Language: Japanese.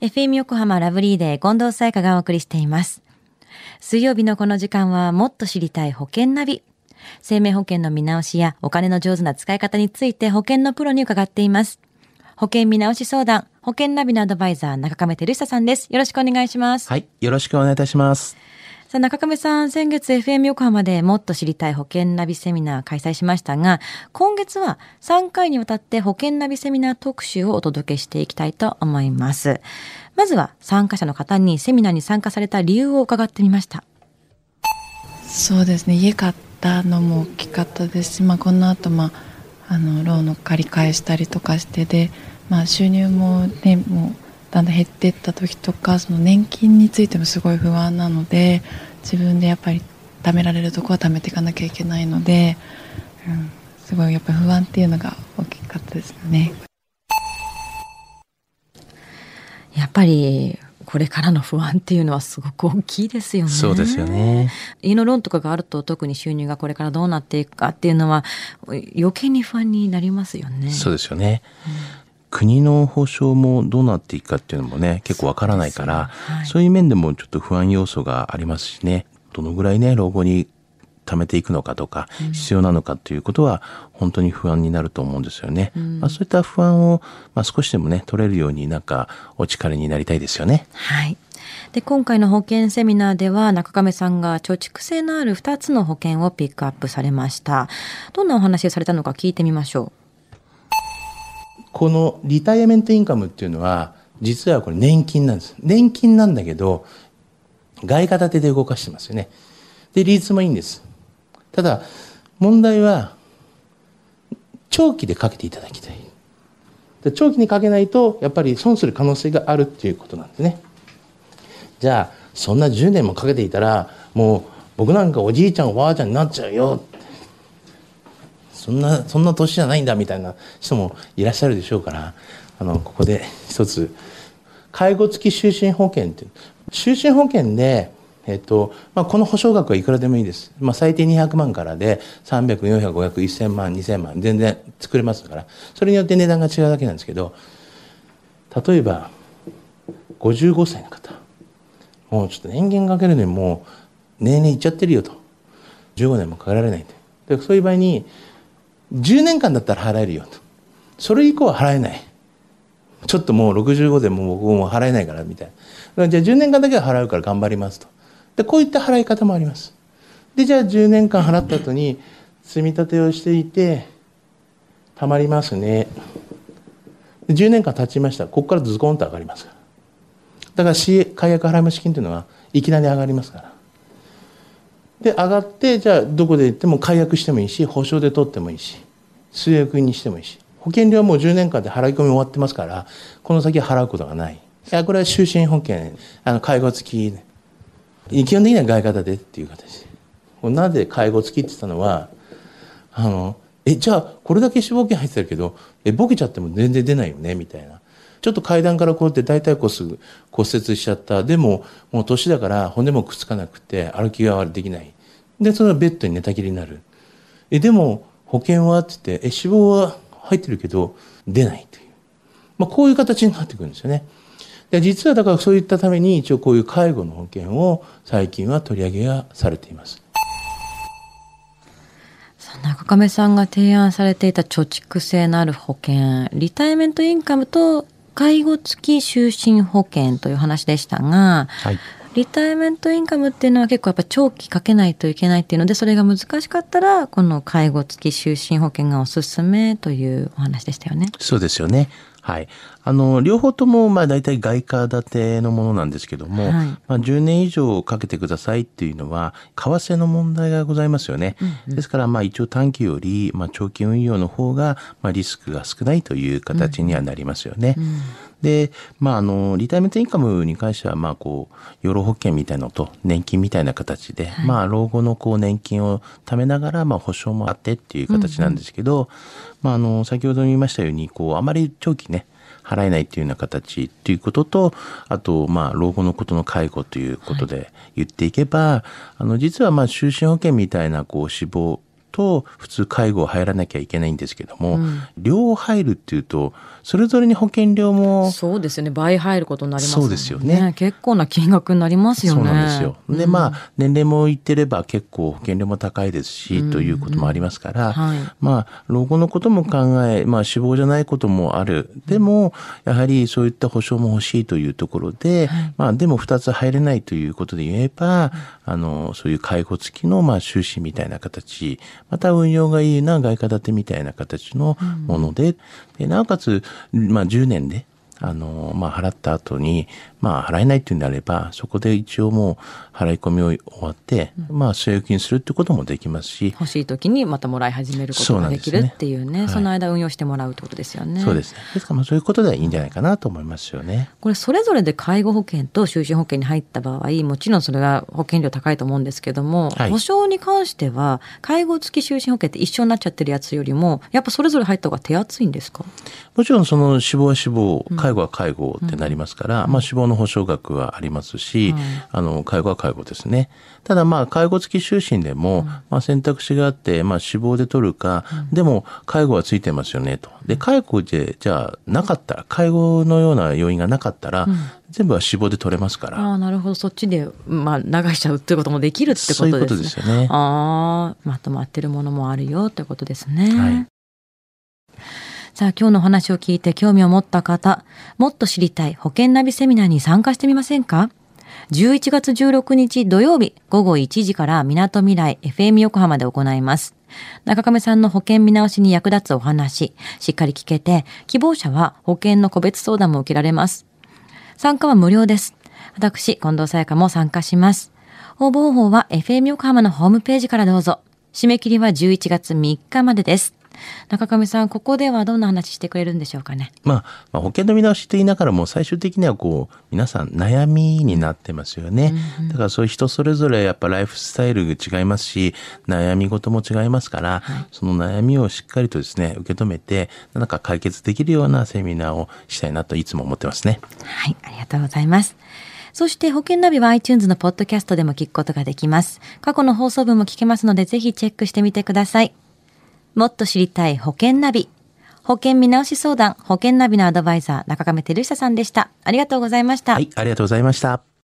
FM 横浜ラブリーデー近藤彩香がお送りしています。水曜日のこの時間はもっと知りたい保険ナビ。生命保険の見直しやお金の上手な使い方について保険のプロに伺っています。保険見直し相談、保険ナビのアドバイザー中亀照久さんです。よろしくお願いします。はい。よろしくお願いいたします。さあ、中亀さん、先月 FM 横浜でもっと知りたい保険ナビセミナー開催しましたが、今月は3回にわたって保険ナビセミナー特集をお届けしていきたいと思います。まずは参加者の方にセミナーに参加された理由を伺ってみました。そうですね家買ったのも大きかったですし、まあ、この後、まああのローンの借り返したりとかしてで、まあ、収入も,、ね、もうだんだん減っていった時とかその年金についてもすごい不安なので自分でやっぱり貯められるとこは貯めていかなきゃいけないので、うん、すごいやっぱり不安っていうのが大きかったですね。やっぱり、これからの不安っていうのはすごく大きいですよね。そうですよね。家のローンとかがあると特に収入がこれからどうなっていくかっていうのは余計に不安になりますよね。そうですよね。国の保障もどうなっていくかっていうのもね、結構わからないから、そう,、はい、いう面でもちょっと不安要素がありますしね、どのぐらいね、老後に貯めていくのかとか、必要なのかっていうことは本当に不安になると思うんですよね。うん、まあ、そういった不安を、まあ、少しでもね、取れるようになんかお力になりたいですよね。はい。で今回の保険セミナーでは中亀さんが貯蓄性のある2つの保険をピックアップされました。どんなお話をされたのか聞いてみましょうこのリタイアメントインカムっていうのは実はこれ年金なんです。年金なんだけど外貨建てで動かしてますよね。で利率もいいんです。ただ問題は長期でかけていただきたい。で長期にかけないとやっぱり損する可能性があるっていうことなんですね。じゃあそんな10年もかけていたらもう僕なんかおじいちゃんおばあちゃんになっちゃうよそんなそんな年じゃないんだみたいな人もいらっしゃるでしょうからあのここで一つ介護付き就寝保険っていう就寝保険でえっとまあ、この保証額はいくらでもいいです、まあ、最低200万からで3004005001,000万2000万全然作れますからそれによって値段が違うだけなんですけど例えば55歳の方もうちょっと年金かけるのにもう年々いっちゃってるよと。15年もかけられないでそういう場合に10年間だったら払えるよと。それ以降は払えない。ちょっともう65でもう僕も払えないからみたいな。じゃあ10年間だけは払うから頑張りますと。でこういった払い方もあります。でじゃあ10年間払った後に積み立てをしていてたまりますね。10年間経ちました。ここからズコンと上がりますから。だから解約払い増金というのはいきなり上がりますから。で、上がって、じゃあどこで行っても解約してもいいし、保証で取ってもいいし、据え置きにしてもいいし、保険料はもう10年間で払い込み終わってますから、この先払うことがない。いや、これは就寝保険、あの、介護付き、基本的には外貨建てっていう形。なぜ介護付きって言ったのは、あの、え、じゃあこれだけ死亡保険入ってるけど、え、ボケちゃっても全然出ないよね、みたいな。ちょっと階段からこうやって大腿骨骨折しちゃった。でも、もう年だから骨もくっつかなくて歩きができない。で、それはベッドに寝たきりになる。え、でも、保険は？って言って、え、死亡は入ってるけど、出ないという。まあ、こういう形になってくるんですよね。で、実はだからそういったために一応こういう介護の保険を最近は取り上げがされています。中亀さんが提案されていた貯蓄性のある保険、リタイメントインカムと介護付き就寝保険という話でしたが、はい、リタイメントインカムっていうのは結構やっぱ長期かけないといけないっていうので、それが難しかったら、この介護付き就寝保険がおすすめというお話でしたよね。そうですよね。はい。あの、両方とも、まあ大体外貨建てのものなんですけども、はい、まあ10年以上かけてくださいっていうのは、為替の問題がございますよね。うんうん、ですから、まあ一応短期より、まあ長期運用の方が、まあリスクが少ないという形にはなりますよね。うんうんで、まあ、あの、リタイメントインカムに関しては、まあ、こう、養老保険みたいのと年金みたいな形で、はい、まあ、老後のこう、年金を貯めながら、まあ、保証もあってっていう形なんですけど、うんうん、まあ、あの、先ほど言いましたように、こう、あまり長期ね、払えないっていうような形っていうことと、あと、まあ、老後のことの介護ということで言っていけば、はい、あの、実は、まあ、就寝保険みたいな、こう、死亡と普通介護入らなきゃいけないんですけども、うん、両入るっていうとそれぞれに保険料もそうですよね。倍入ることになります、ね、そうですよね。結構な金額になりますよね。そうなんですよ。で、うん、まあ年齢もいってれば結構保険料も高いですし、うん、ということもありますから、はい、まあ老後のことも考えまあ死亡じゃないこともある。でもやはりそういった保証も欲しいというところで、はい、まあでも2つ入れないということで言えば、あのそういう介護付きのまあ収支みたいな形また運用がいいな外貨建てみたいな形のもので、でなおかつ、まあ、10年であの、まあ、払った後に、まあ、払えないっていうんであれば、そこで一応もう払い込みを終わって、うん、まあ、据え置きにするってこともできますし。欲しい時にまたもらい始めることができるっていうね、そ、ねはい、の間運用してもらうってことですよね。そうですね。ですから、まあ、そういうことではいいんじゃないかなと思いますよね。これ、それぞれで介護保険と就寝保険に入った場合、もちろんそれは保険料高いと思うんですけども、はい、保証に関しては、介護付き就寝保険って一緒になっちゃってるやつよりも、やっぱそれぞれ入った方が手厚いんですか？もちろん、その死亡は死亡、介護は介護ってなりますから、うん、まあ、死亡の保証額はありますし、あの介護は介護ですね。ただまあ介護付き就寝でも、まあ、選択肢があって、まあ、死亡で取るか、でも介護はついてますよねと。で介護でじゃあなかったら介護のような要因がなかったら、全部は死亡で取れますから。あなるほどそっちで、まあ、流しちゃうっていうこともできるってことですね。そういうことですよね。あまとまってるものもあるよってことですね。はいさあ今日の話を聞いて興味を持った方、もっと知りたい保険ナビセミナーに参加してみませんか？11月16日土曜日午後1時から港未来 FM 横浜で行います。中亀さんの保険見直しに役立つお話、しっかり聞けて、希望者は保険の個別相談も受けられます。参加は無料です。私、近藤沙耶香も参加します。応募方法は FM 横浜のホームページからどうぞ。締め切りは11月3日までです。中上さんここではどんな話してくれるんでしょうかね？まあ、まあ、保険の見直しと言いながらも最終的にはこう皆さん悩みになってますよね。うんうん、だからそういう人それぞれやっぱライフスタイルが違いますし悩み事も違いますから、はい、その悩みをしっかりとですね受け止めてなんか解決できるようなセミナーをしたいなといつも思ってますね。はい、ありがとうございます。そして保険ナビは iTunes のポッドキャストでも聞くことができます。過去の放送分も聞けますのでぜひチェックしてみてください。もっと知りたい保険ナビ。保険見直し相談、保険ナビのアドバイザー、中亀照久さんでした。ありがとうございました。はい、ありがとうございました。